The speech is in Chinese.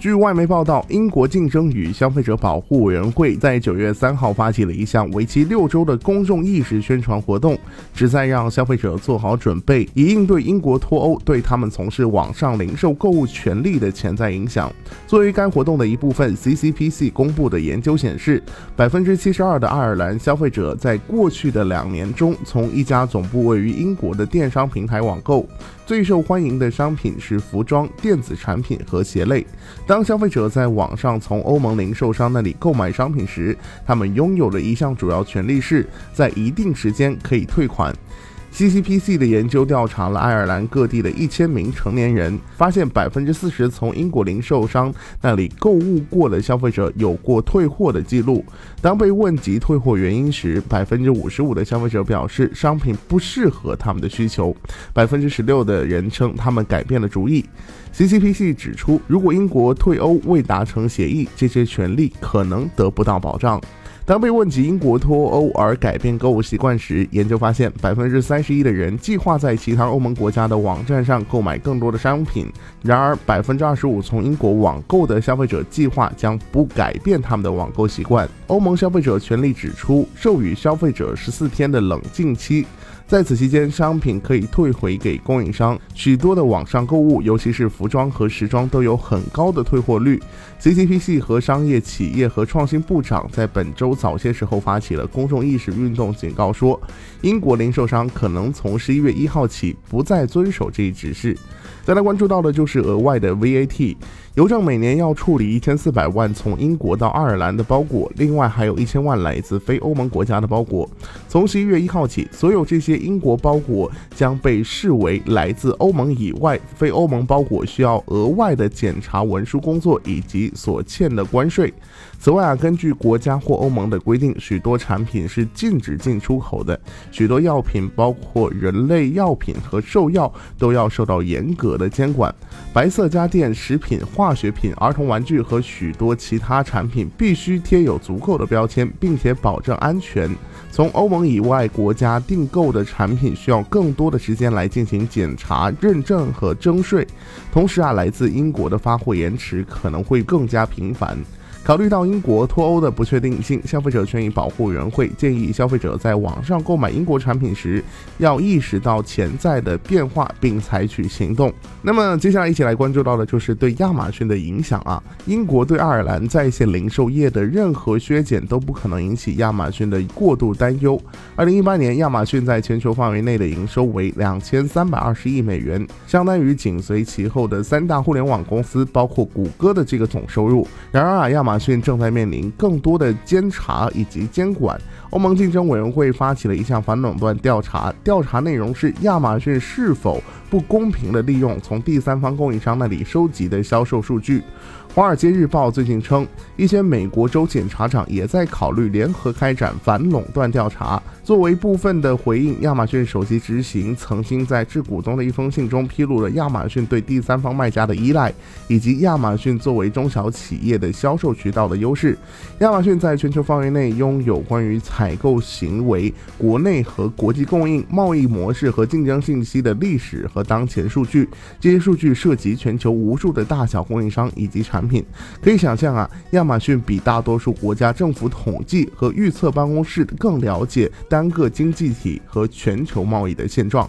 据外媒报道，英国竞争与消费者保护委员会在九月三号发起了一项为期六周的公众意识宣传活动，旨在让消费者做好准备，以应对英国脱欧对他们从事网上零售购物权利的潜在影响。作为该活动的一部分，CCPC 公布的研究显示，百分之七十二的爱尔兰消费者在过去的两年中从一家总部位于英国的电商平台网购。最受欢迎的商品是服装、电子产品和鞋类。当消费者在网上从欧盟零售商那里购买商品时，他们拥有的一项主要权利是在一定时间可以退款。CCPC 的研究调查了爱尔兰各地的一千名成年人，发现百分之四十从英国零售商那里购物过的消费者有过退货的记录。当被问及退货原因时，百分之五十五的消费者表示商品不适合他们的需求，百分之十六的人称他们改变了主意。CCPC 指出，如果英国退欧未达成协议，这些权利可能得不到保障。当被问及英国脱欧而改变购物习惯时，研究发现，百分之三十一的人计划在其他欧盟国家的网站上购买更多的商品。然而，百分之二十五从英国网购的消费者计划将不改变他们的网购习惯。欧盟消费者权利指出，授予消费者十四天的冷静期。在此期间，商品可以退回给供应商。许多的网上购物，尤其是服装和时装，都有很高的退货率。CCPC 和商业企业和创新部长在本周早些时候发起了公众意识运动，警告说，英国零售商可能从十一月一号起不再遵守这一指示。再来关注到的就是额外的 VAT。邮政每年要处理一千四百万从英国到爱尔兰的包裹，另外还有一千万来自非欧盟国家的包裹。从十一月一号起，所有这些英国包裹将被视为来自欧盟以外非欧盟包裹，需要额外的检查文书工作以及所欠的关税。此外啊，根据国家或欧盟的规定，许多产品是禁止进出口的。许多药品，包括人类药品和兽药，都要受到严格的监管。白色家电、食品。化学品、儿童玩具和许多其他产品必须贴有足够的标签，并且保证安全。从欧盟以外国家订购的产品需要更多的时间来进行检查、认证和征税。同时啊，来自英国的发货延迟可能会更加频繁。考虑到英国脱欧的不确定性，消费者权益保护委员会建议消费者在网上购买英国产品时，要意识到潜在的变化并采取行动。那么，接下来一起来关注到的就是对亚马逊的影响啊。英国对爱尔兰在线零售业的任何削减都不可能引起亚马逊的过度担忧。二零一八年，亚马逊在全球范围内的营收为两千三百二十亿美元，相当于紧随其后的三大互联网公司，包括谷歌的这个总收入。然而啊，亚马亚马逊正在面临更多的监察以及监管。欧盟竞争委员会发起了一项反垄断调查，调查内容是亚马逊是否不公平地利用从第三方供应商那里收集的销售数据。《华尔街日报》最近称，一些美国州检察长也在考虑联合开展反垄断调查。作为部分的回应，亚马逊首席执行曾经在致股东的一封信中披露了亚马逊对第三方卖家的依赖，以及亚马逊作为中小企业的销售渠道的优势。亚马逊在全球范围内拥有关于采购行为、国内和国际供应、贸易模式和竞争信息的历史和当前数据。这些数据涉及全球无数的大小供应商以及产品。可以想象啊，亚马逊比大多数国家政府统计和预测办公室更了解单个经济体和全球贸易的现状。